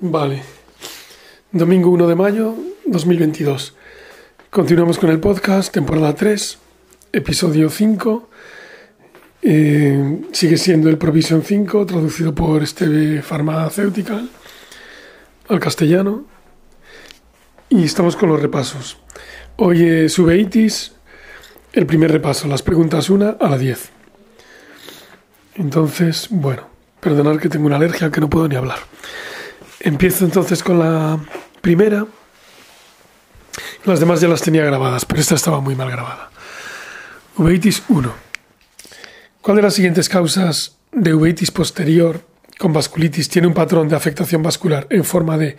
Vale. Domingo 1 de mayo 2022. Continuamos con el podcast, temporada 3, episodio 5. Eh, sigue siendo el Provision 5, traducido por Esteve Farmacéutica al castellano. Y estamos con los repasos. Hoy es el primer repaso, las preguntas 1 a la 10. Entonces, bueno, perdonad que tengo una alergia que no puedo ni hablar. Empiezo entonces con la primera. Las demás ya las tenía grabadas, pero esta estaba muy mal grabada. Uveitis 1. ¿Cuál de las siguientes causas de uveitis posterior con vasculitis tiene un patrón de afectación vascular en forma de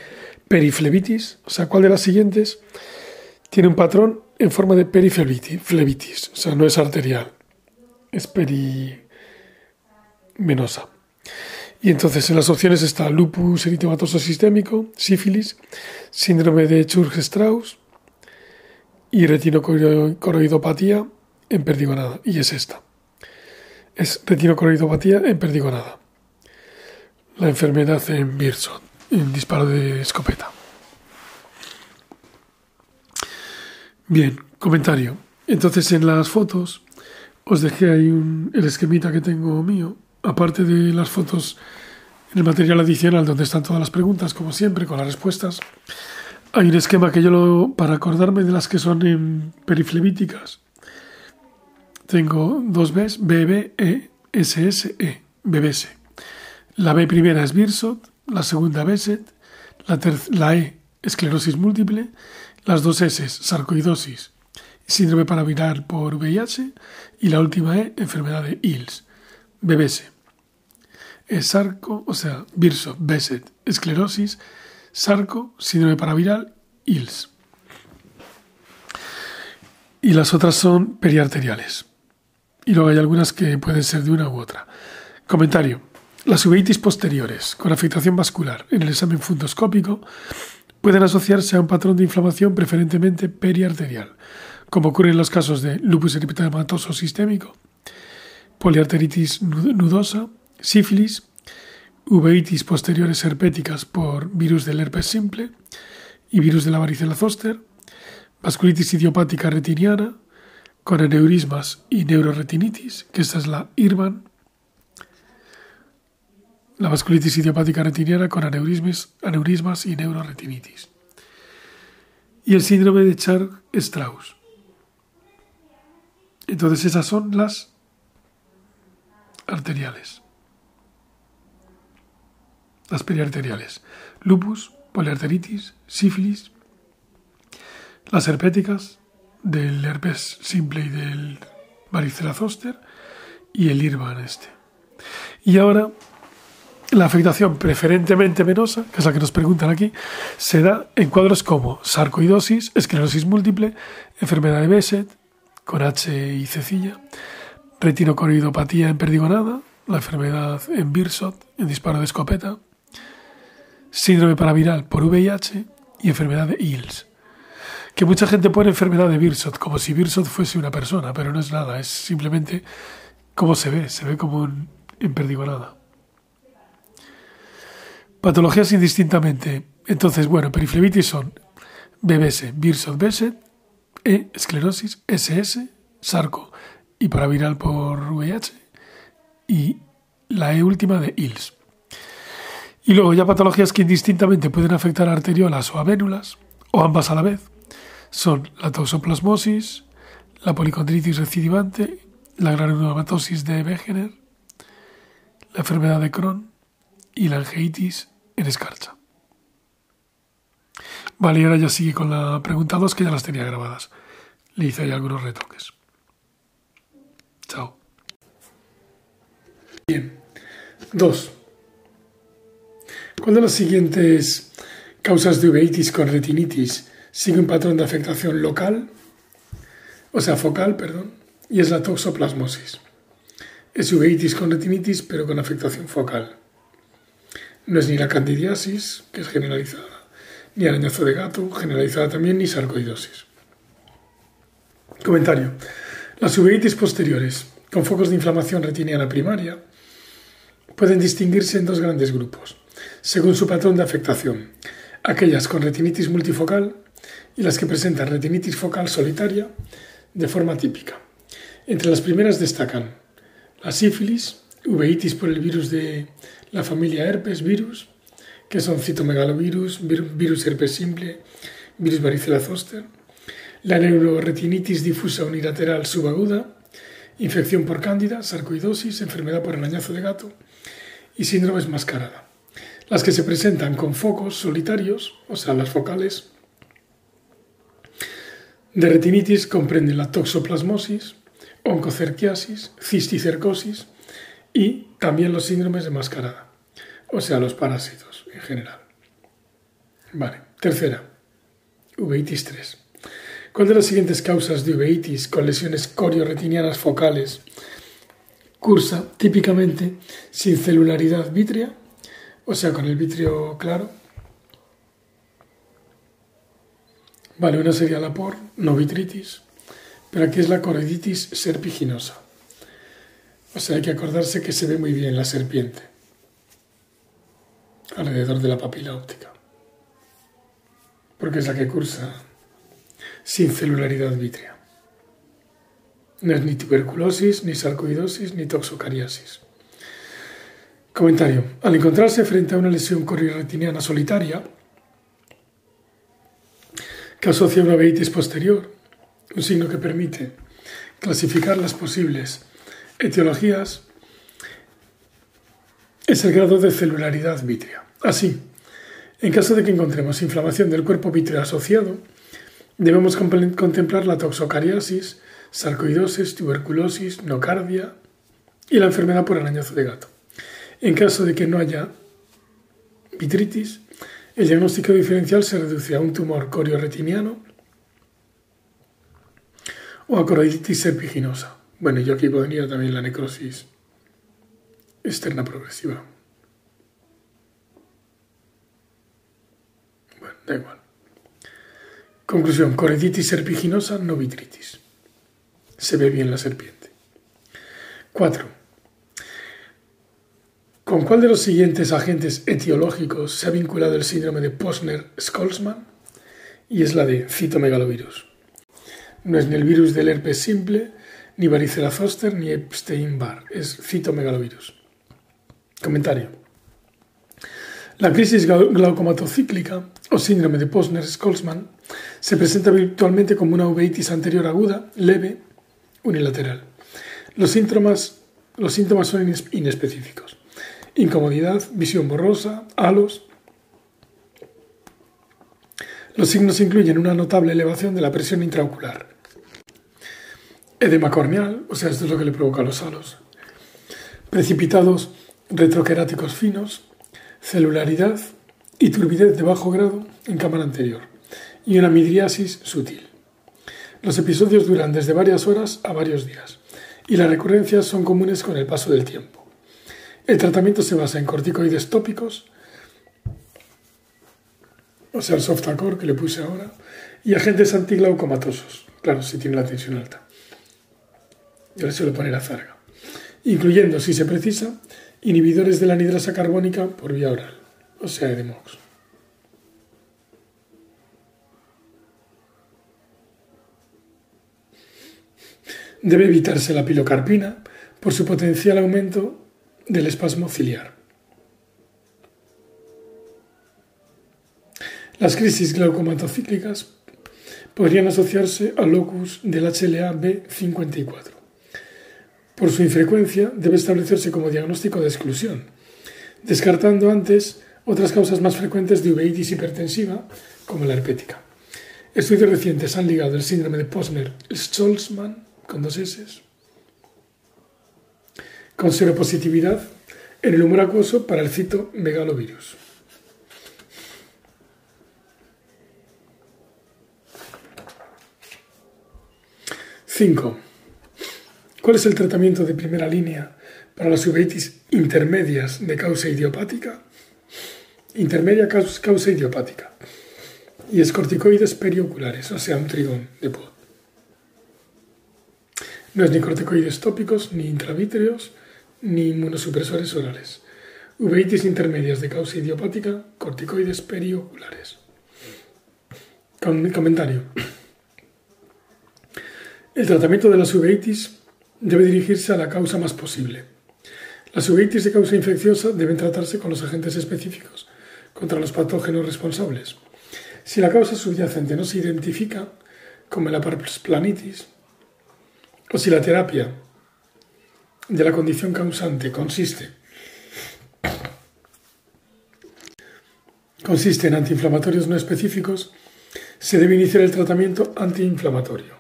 periflebitis? O sea, ¿cuál de las siguientes tiene un patrón en forma de periflebitis? O sea, no es arterial, es perimenosa. Y entonces en las opciones está lupus eritematoso sistémico, sífilis, síndrome de Churg-Strauss y retinocoroidopatía en perdigonada. Y es esta. Es retinocoroidopatía en perdigonada. La enfermedad en Birson, en disparo de escopeta. Bien, comentario. Entonces en las fotos os dejé ahí el esquemita que tengo mío aparte de las fotos en el material adicional donde están todas las preguntas, como siempre, con las respuestas, hay un esquema que yo lo, para acordarme de las que son en periflebíticas, tengo dos Bs, B, E, S, E, BBS. La B primera es Birsot, la segunda Beset, la, la E, esclerosis múltiple, las dos S, sarcoidosis, síndrome paraviral por VIH y la última E, enfermedad de ILS. BBS. Es sarco, o sea, Birso, Beset, esclerosis, sarco, síndrome paraviral, ILS. Y las otras son periarteriales. Y luego hay algunas que pueden ser de una u otra. Comentario. Las uveitis posteriores con afectación vascular en el examen fundoscópico pueden asociarse a un patrón de inflamación preferentemente periarterial, como ocurre en los casos de lupus eritematoso sistémico poliarteritis nudosa, sífilis, uveitis posteriores herpéticas por virus del herpes simple y virus de la varicela zoster, vasculitis idiopática retiniana con aneurismas y neuroretinitis, que esta es la IRBAN, la vasculitis idiopática retiniana con aneurismas, aneurismas y neuroretinitis. Y el síndrome de Char-Strauss. Entonces esas son las arteriales. Las periarteriales. Lupus, poliarteritis, sífilis, las herpéticas del herpes simple y del varicela zoster y el IRBAN este. Y ahora la afectación preferentemente venosa, que es la que nos preguntan aquí, se da en cuadros como sarcoidosis, esclerosis múltiple, enfermedad de Besset, con H y cecilla, retinocoridopatía en perdigonada, la enfermedad en Birsot, en disparo de escopeta, síndrome paraviral por VIH y enfermedad de ILS. Que mucha gente pone enfermedad de Birsot como si Birsot fuese una persona, pero no es nada, es simplemente cómo se ve, se ve como en, perdigonada. Patologías indistintamente. Entonces, bueno, periflebitis son BBS, Birsot, Beset, E, esclerosis, SS, sarco, y para viral por VIH y la E última de ILS. Y luego ya patologías que indistintamente pueden afectar a arteriolas o a vénulas, o ambas a la vez, son la toxoplasmosis, la policondritis recidivante, la granulomatosis de Wegener, la enfermedad de Crohn y la angeitis en escarcha. Vale, y ahora ya sigue con la pregunta 2 que ya las tenía grabadas. Le hice ahí algunos retoques. Bien. Dos. ¿Cuál de las siguientes causas de uveitis con retinitis sigue un patrón de afectación local? O sea, focal, perdón. Y es la toxoplasmosis. Es uveitis con retinitis, pero con afectación focal. No es ni la candidiasis, que es generalizada, ni arañazo de gato, generalizada también, ni sarcoidosis. Comentario. Las uveitis posteriores, con focos de inflamación retiniana primaria, pueden distinguirse en dos grandes grupos. según su patrón de afectación, aquellas con retinitis multifocal y las que presentan retinitis focal solitaria de forma típica. Entre las primeras destacan la sífilis, uveitis por el virus de la familia herpes virus, que son citomegalovirus, virus herpes simple, virus varicela zoster, la neuroretinitis difusa unilateral subaguda, infección por cándida, sarcoidosis, enfermedad por el añazo de gato y síndrome mascarada. Las que se presentan con focos solitarios, o sea, las focales, de retinitis comprenden la toxoplasmosis, oncocerquiasis, cisticercosis y también los síndromes de mascarada, o sea, los parásitos en general. Vale, tercera, uveitis 3. ¿Cuál de las siguientes causas de uveitis con lesiones corioretinianas focales cursa típicamente sin celularidad vítrea, o sea, con el vitrio claro? Vale, una sería la por, no vitritis, pero aquí es la coroiditis serpiginosa. O sea, hay que acordarse que se ve muy bien la serpiente alrededor de la papila óptica, porque es la que cursa sin celularidad vítrea. No es ni tuberculosis, ni sarcoidosis, ni toxocariasis. Comentario. Al encontrarse frente a una lesión corioretiniana solitaria, que asocia una uveitis posterior, un signo que permite clasificar las posibles etiologías, es el grado de celularidad vítrea. Así, en caso de que encontremos inflamación del cuerpo vítreo asociado, debemos contemplar la toxocariasis, sarcoidosis, tuberculosis, nocardia y la enfermedad por arañazo de gato. En caso de que no haya vitritis, el diagnóstico diferencial se reduce a un tumor corioretiniano o a coroiditis serpiginosa. Bueno, yo aquí podría también la necrosis externa progresiva. Bueno, da igual. Conclusión, coroiditis serpiginosa, no vitritis. Se ve bien la serpiente. 4. ¿Con cuál de los siguientes agentes etiológicos se ha vinculado el síndrome de Posner-Skolzman? Y es la de citomegalovirus. No es ni el virus del herpes simple, ni varicela zoster, ni Epstein-Barr. Es citomegalovirus. Comentario. La crisis glaucomatocíclica o síndrome de Posner-Skolzman se presenta habitualmente como una uveitis anterior aguda, leve, unilateral. Los síntomas, los síntomas son inespecíficos incomodidad, visión borrosa, halos. Los signos incluyen una notable elevación de la presión intraocular, edema corneal, o sea, esto es lo que le provoca los halos, precipitados retroqueráticos finos, celularidad y turbidez de bajo grado en cámara anterior, y una midriasis sutil. Los episodios duran desde varias horas a varios días, y las recurrencias son comunes con el paso del tiempo. El tratamiento se basa en corticoides tópicos, o sea, el softacor que le puse ahora, y agentes antiglaucomatosos, claro, si tiene la tensión alta. Yo le suelo poner azarga, incluyendo, si se precisa, inhibidores de la anidrasa carbónica por vía oral, o sea, Edemox. Debe evitarse la pilocarpina por su potencial aumento del espasmo ciliar. Las crisis glaucomatocíclicas podrían asociarse al locus del HLA B54. Por su infrecuencia, debe establecerse como diagnóstico de exclusión, descartando antes otras causas más frecuentes de uveitis hipertensiva, como la herpética. Estudios recientes han ligado el síndrome de Posner-Scholzmann con dos S con seropositividad en el humor acuoso para el citomegalovirus. Cinco. ¿Cuál es el tratamiento de primera línea para las uveitis intermedias de causa idiopática? Intermedia causa idiopática. Y es corticoides perioculares, o sea, un trigón de pod. No es ni corticoides tópicos, ni intravítreos, ni inmunosupresores orales. uveitis intermedias de causa idiopática, corticoides perioculares. Con comentario. El tratamiento de las uveitis debe dirigirse a la causa más posible. Las uveitis de causa infecciosa deben tratarse con los agentes específicos contra los patógenos responsables. Si la causa subyacente no se identifica, como la parasplanitis, o si la terapia de la condición causante consiste consiste en antiinflamatorios no específicos, se debe iniciar el tratamiento antiinflamatorio.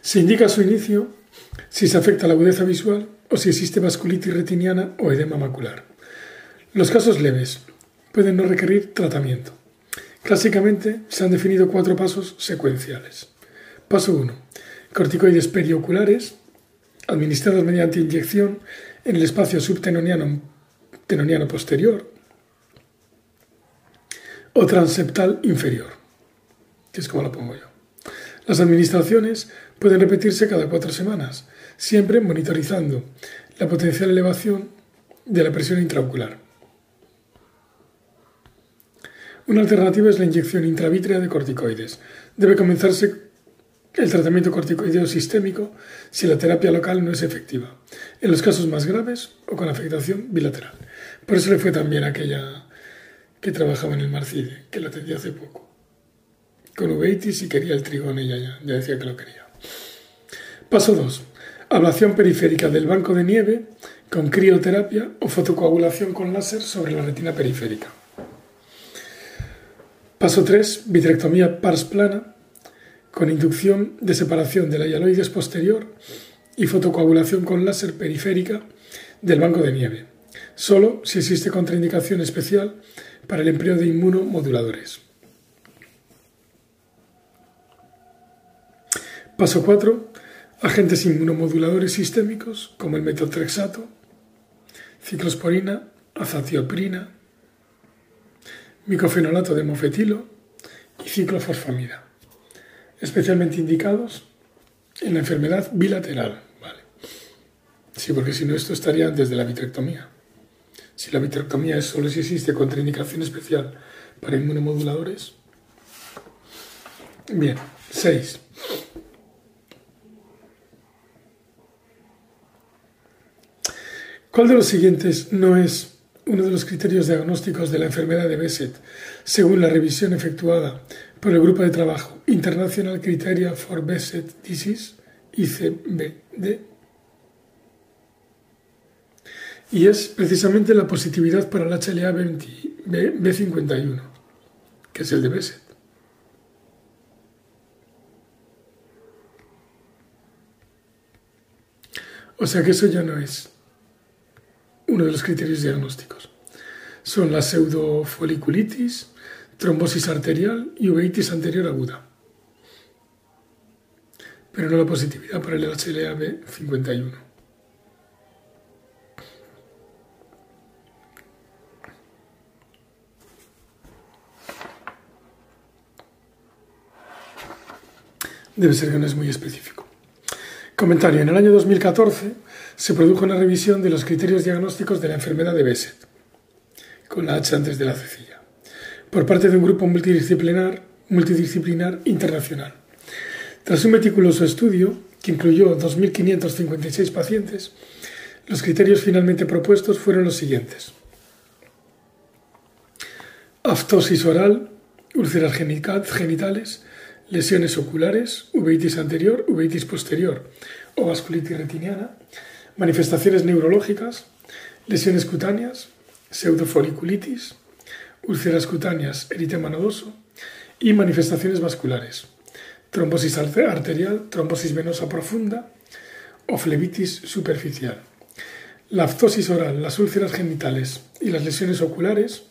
Se indica su inicio si se afecta la agudeza visual o si existe vasculitis retiniana o edema macular. Los casos leves pueden no requerir tratamiento. Clásicamente se han definido cuatro pasos secuenciales. Paso 1. Corticoides perioculares administrados mediante inyección en el espacio subtenoniano posterior o transeptal inferior, que es como lo pongo yo. Las administraciones pueden repetirse cada cuatro semanas, siempre monitorizando la potencial elevación de la presión intraocular. Una alternativa es la inyección intravítrea de corticoides. Debe comenzarse el tratamiento corticoideo sistémico si la terapia local no es efectiva, en los casos más graves o con afectación bilateral. Por eso le fue también aquella que trabajaba en el Marcide, que la atendí hace poco. Con uveitis y quería el trigón ella ya, ya decía que lo quería. Paso 2. Ablación periférica del banco de nieve con crioterapia o fotocoagulación con láser sobre la retina periférica. Paso 3. Vitrectomía parsplana con inducción de separación de la hialoides posterior y fotocoagulación con láser periférica del banco de nieve, solo si existe contraindicación especial para el empleo de inmunomoduladores. Paso 4. Agentes inmunomoduladores sistémicos como el metotrexato, ciclosporina, azatioprina, micofenolato de mofetilo y ciclofosfamida, especialmente indicados en la enfermedad bilateral. ¿vale? Sí, porque si no esto estaría antes de la vitrectomía. Si la vitrectomía es solo si existe contraindicación especial para inmunomoduladores. Bien, 6. ¿Cuál de los siguientes no es uno de los criterios diagnósticos de la enfermedad de Besset, según la revisión efectuada por el Grupo de Trabajo International Criteria for Besset Disease, ICBD? y es precisamente la positividad para el HLA B, 51 que es el de Besset. O sea que eso ya no es uno de los criterios diagnósticos. Son la pseudofoliculitis, trombosis arterial y uveitis anterior aguda. Pero no la positividad para el HLA B51. debe ser que no es muy específico. Comentario. En el año 2014 se produjo una revisión de los criterios diagnósticos de la enfermedad de Besset, con la H antes de la cecilla, por parte de un grupo multidisciplinar, multidisciplinar internacional. Tras un meticuloso estudio, que incluyó 2.556 pacientes, los criterios finalmente propuestos fueron los siguientes. Aftosis oral, úlceras genitales, lesiones oculares, uveitis anterior, uveitis posterior o vasculitis retiniana, manifestaciones neurológicas, lesiones cutáneas, pseudofoliculitis, úlceras cutáneas, eritema nodoso y manifestaciones vasculares, trombosis arterial, trombosis venosa profunda o flebitis superficial. La aftosis oral, las úlceras genitales y las lesiones oculares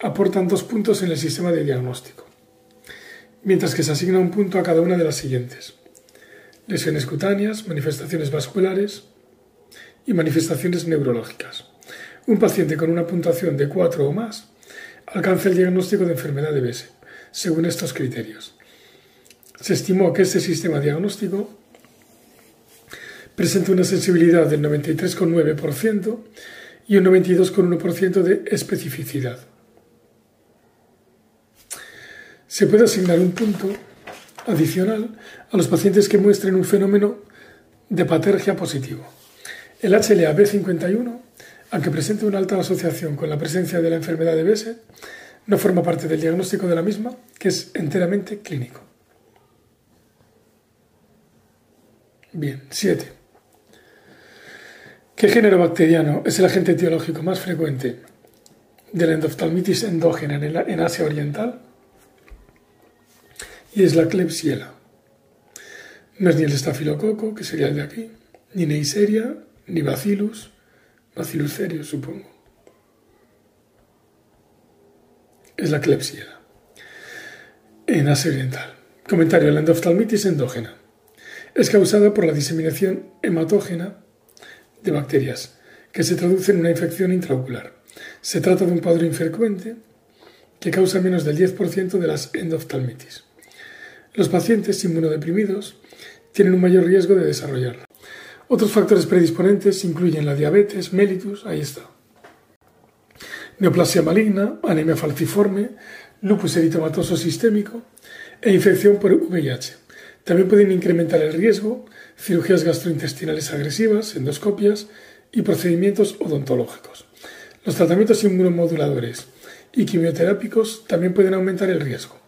aportan dos puntos en el sistema de diagnóstico mientras que se asigna un punto a cada una de las siguientes. Lesiones cutáneas, manifestaciones vasculares y manifestaciones neurológicas. Un paciente con una puntuación de 4 o más alcanza el diagnóstico de enfermedad de Bese, según estos criterios. Se estimó que este sistema diagnóstico presenta una sensibilidad del 93,9% y un 92,1% de especificidad. Se puede asignar un punto adicional a los pacientes que muestren un fenómeno de patergia positivo. El HLA-B51, aunque presente una alta asociación con la presencia de la enfermedad de Bese, no forma parte del diagnóstico de la misma, que es enteramente clínico. Bien, 7. ¿Qué género bacteriano es el agente etiológico más frecuente de la endoftalmitis endógena en Asia Oriental? Y es la Klebsiella. No es ni el estafilococo, que sería el de aquí, ni Neisseria, ni Bacillus, Bacillus cereus, supongo. Es la Klebsiella. En Asia Oriental. Comentario. La endoftalmitis endógena es causada por la diseminación hematógena de bacterias, que se traduce en una infección intraocular. Se trata de un cuadro infrecuente que causa menos del 10% de las endoftalmitis. Los pacientes inmunodeprimidos tienen un mayor riesgo de desarrollarla. Otros factores predisponentes incluyen la diabetes, mellitus, ahí está, neoplasia maligna, anemia falciforme, lupus eritematoso sistémico e infección por VIH. También pueden incrementar el riesgo cirugías gastrointestinales agresivas, endoscopias y procedimientos odontológicos. Los tratamientos inmunomoduladores y quimioterápicos también pueden aumentar el riesgo.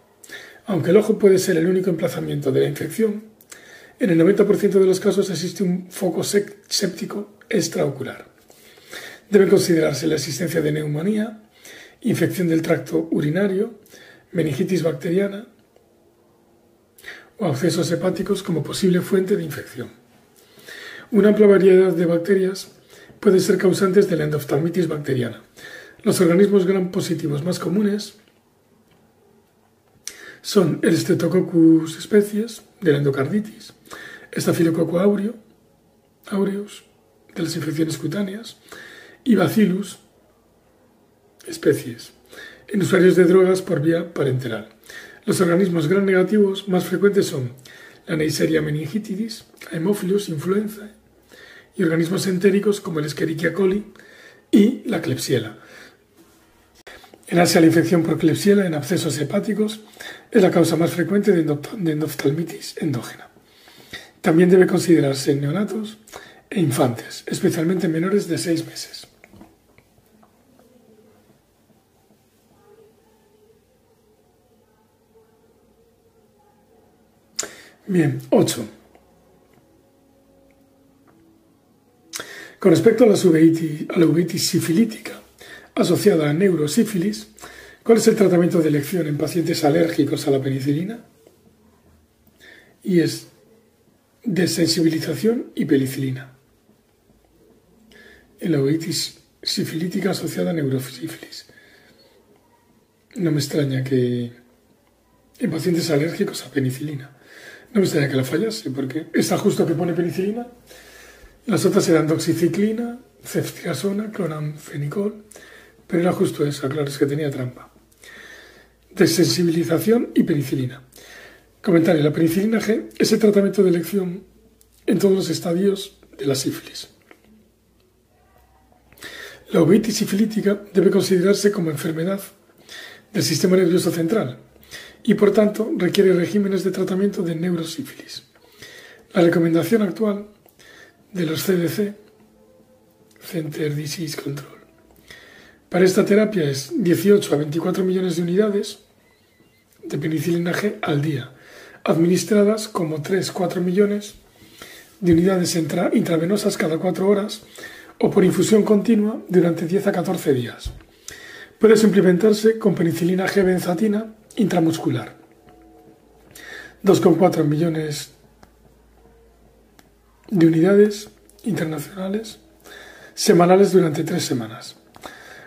Aunque el ojo puede ser el único emplazamiento de la infección, en el 90% de los casos existe un foco séptico extraocular. Debe considerarse la existencia de neumonía, infección del tracto urinario, meningitis bacteriana, o accesos hepáticos como posible fuente de infección. Una amplia variedad de bacterias pueden ser causantes de la endoftalmitis bacteriana. Los organismos gram positivos más comunes son el Streptococcus especies de la endocarditis, Staphylococcus aureo, aureus de las infecciones cutáneas y Bacillus especies en usuarios de drogas por vía parenteral. Los organismos gram negativos más frecuentes son la Neisseria meningitidis, Haemophilus influenza y organismos entéricos como el Escherichia coli y la Klebsiella. En Asia, la infección por Klebsiella en abscesos hepáticos es la causa más frecuente de endoftalmitis endógena. También debe considerarse neonatos e infantes, especialmente menores de 6 meses. Bien, 8. Con respecto a la, uveitis, sifilítica asociada a neurosífilis, ¿cuál es el tratamiento de elección en pacientes alérgicos a la penicilina? Y es desensibilización y penicilina. Uveitis sifilítica asociada a neurosífilis. No me extraña que en pacientes alérgicos a penicilina. No me gustaría que la fallase, porque está justo que pone penicilina. Las otras eran doxiciclina, ceftriaxona, clonamfenicol, pero era justo esa, claro, es que tenía trampa. Desensibilización y penicilina. Comentario: la penicilina G es el tratamiento de elección en todos los estadios de la sífilis. La uveitis sifilítica debe considerarse como enfermedad del sistema nervioso central, y por tanto requiere regímenes de tratamiento de neurosífilis. La recomendación actual de los CDC, Center Disease Control, para esta terapia es 18 a 24 millones de unidades de penicilina G al día, administradas como 3-4 millones de unidades intravenosas cada 4 horas o por infusión continua durante 10 a 14 días. Puede suplementarse con penicilina G benzatina intramuscular. 2,4 millones de unidades internacionales semanales durante tres semanas.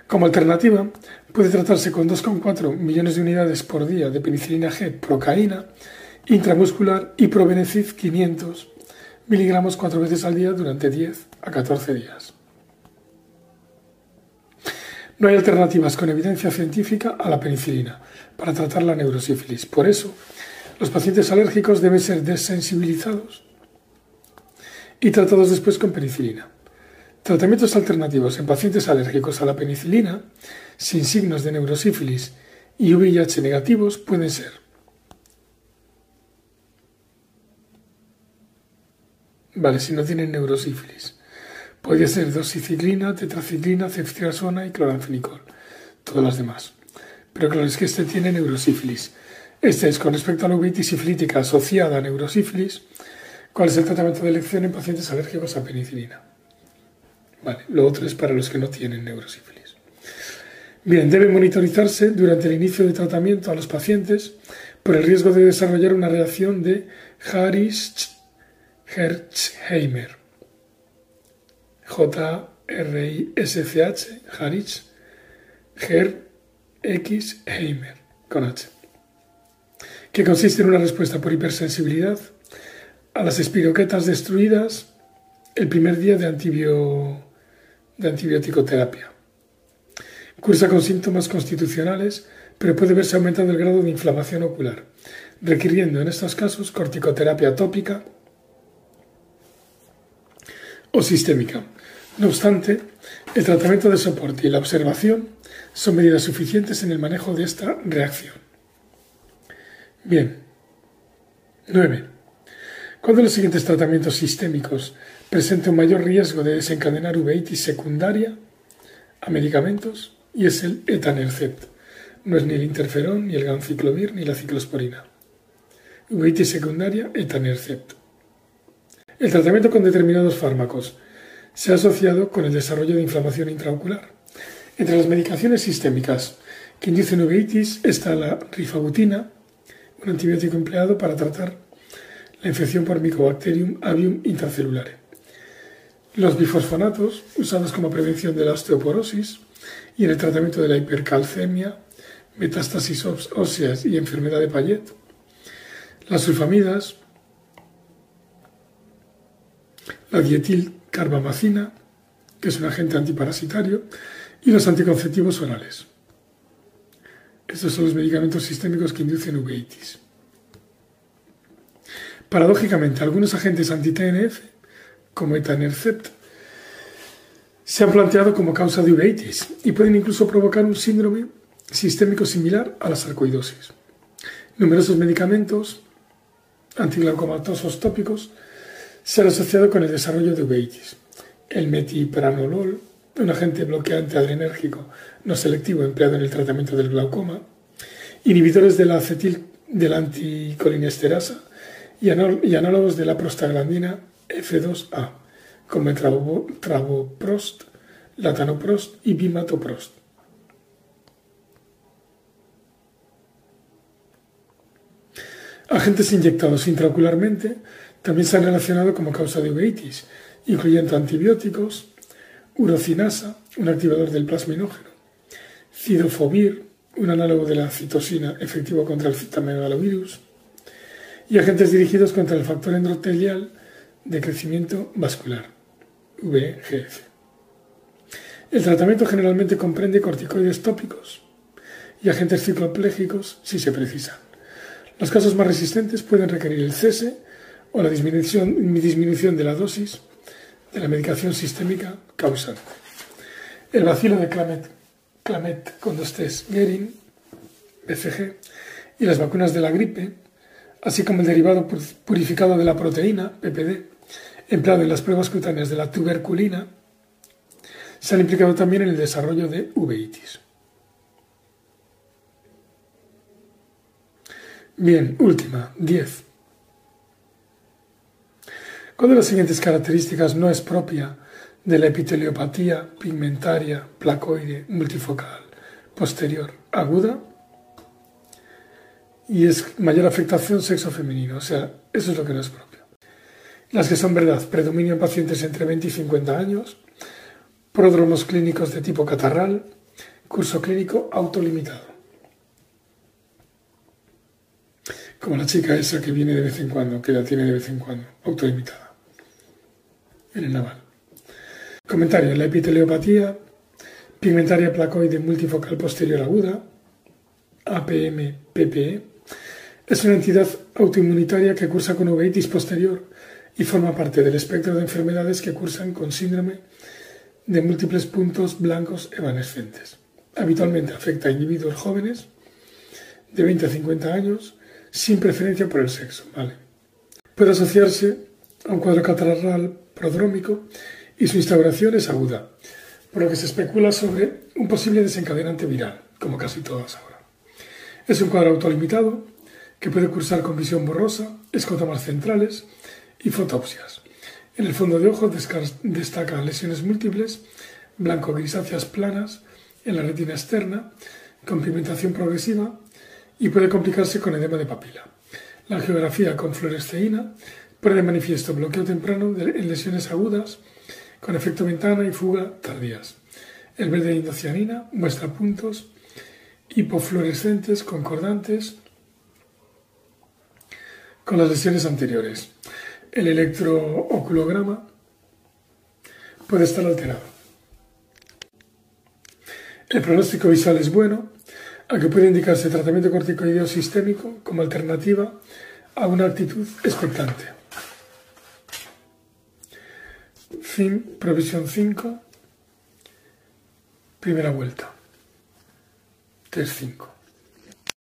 Como alternativa, puede tratarse con 2,4 millones de unidades por día de penicilina G procaína intramuscular y probenecid 500 miligramos cuatro veces al día durante 10 a 14 días. No hay alternativas con evidencia científica a la penicilina para tratar la neurosífilis. Por eso, los pacientes alérgicos deben ser desensibilizados y tratados después con penicilina. Tratamientos alternativos en pacientes alérgicos a la penicilina, sin signos de neurosífilis y VIH negativos, pueden ser Vale, si no tienen neurosífilis. Podría ser doxiciclina, tetraciclina, ceftriaxona y cloranfenicol. Todas las demás. Pero claro, es que este tiene neurosífilis. Este es con respecto a la uveitis sifilítica asociada a neurosífilis. ¿Cuál es el tratamiento de elección en pacientes alérgicos a penicilina? Vale, lo otro es para los que no tienen neurosífilis. Bien, debe monitorizarse durante el inicio de tratamiento a los pacientes por el riesgo de desarrollar una reacción de Harris Herzheimer. J-R-I-S-C-H, Harich, Ger X Heimer, con H, que consiste en una respuesta por hipersensibilidad a las espiroquetas destruidas el primer día de, antibio, de antibiótico terapia. Cursa con síntomas constitucionales, pero puede verse aumentado el grado de inflamación ocular, requiriendo en estos casos corticoterapia tópica o sistémica. No obstante, el tratamiento de soporte y la observación son medidas suficientes en el manejo de esta reacción. Bien. 9. ¿Cuál de los siguientes tratamientos sistémicos presenta un mayor riesgo de desencadenar uveitis secundaria a medicamentos? Y es el etanercept. No es ni el interferón, ni el ganciclovir, ni la ciclosporina. Uveitis secundaria, etanercept. El tratamiento con determinados fármacos se ha asociado con el desarrollo de inflamación intraocular. Entre las medicaciones sistémicas que inducen uveitis está la rifabutina, un antibiótico empleado para tratar la infección por Mycobacterium avium intracelulare. Los bifosfonatos, usados como prevención de la osteoporosis y en el tratamiento de la hipercalcemia, metástasis óseas y enfermedad de Payet. Las sulfamidas, la dietilcarbamacina, que es un agente antiparasitario, y los anticonceptivos orales. Estos son los medicamentos sistémicos que inducen uveitis. Paradójicamente, algunos agentes anti-TNF, como etanercept, se han planteado como causa de uveitis y pueden incluso provocar un síndrome sistémico similar a la sarcoidosis. Numerosos medicamentos antiglaucomatosos tópicos se han asociado con el desarrollo de uveitis. El metipranolol, un agente bloqueante adrenérgico no selectivo empleado en el tratamiento del glaucoma, inhibidores de la acetil de la anticolinesterasa y, análogos de la prostaglandina F2A, como el travoprost, latanoprost y bimatoprost. Agentes inyectados intraocularmente también se han relacionado como causa de uveitis, incluyendo antibióticos, urocinasa, un activador del plasminógeno, cidofovir, un análogo de la citosina efectivo contra el citomegalovirus, y agentes dirigidos contra el factor endotelial de crecimiento vascular, VGF. El tratamiento generalmente comprende corticoides tópicos y agentes cicloplégicos si se precisan. Los casos más resistentes pueden requerir el cese o la disminución, de la dosis de la medicación sistémica causante. El vacilo de Clamet, Clamet Condostes Guerin, BCG, y las vacunas de la gripe, así como el derivado purificado de la proteína, PPD, empleado en las pruebas cutáneas de la tuberculina, se han implicado también en el desarrollo de uveitis. Bien, última, 10. ¿Cuál de las siguientes características no es propia de la epiteliopatía pigmentaria placoide multifocal posterior aguda? Y es mayor afectación sexo femenino, o sea, eso es lo que no es propio. Las que son verdad, predominio en pacientes entre 20 y 50 años, pródromos clínicos de tipo catarral, curso clínico autolimitado. Como la chica esa que viene de vez en cuando, que la tiene de vez en cuando, autolimitada en el naval. Comentario. La epiteliopatía pigmentaria placoide multifocal posterior aguda, APM-PPE, es una entidad autoinmunitaria que cursa con uveitis posterior y forma parte del espectro de enfermedades que cursan con síndrome de múltiples puntos blancos evanescentes. Habitualmente afecta a individuos jóvenes de 20 a 50 años sin preferencia por el sexo. Puede asociarse a un cuadro catarral prodrómico y su instauración es aguda, por lo que se especula sobre un posible desencadenante viral, como casi todas ahora. Es un cuadro autolimitado que puede cursar con visión borrosa, escotomas centrales y fotopsias. En el fondo de ojo destacan lesiones múltiples, blanco-grisáceas planas en la retina externa, con pigmentación progresiva y puede complicarse con edema de papila. La geografía con fluoresceína pone de manifiesto bloqueo temprano en lesiones agudas con efecto ventana y fuga tardías. El verde de indocianina muestra puntos hipofluorescentes concordantes con las lesiones anteriores. El electrooculograma puede estar alterado. El pronóstico visual es bueno, aunque puede indicarse tratamiento corticoideo sistémico como alternativa a una actitud expectante. Fin, provisión 5, primera vuelta, test 5.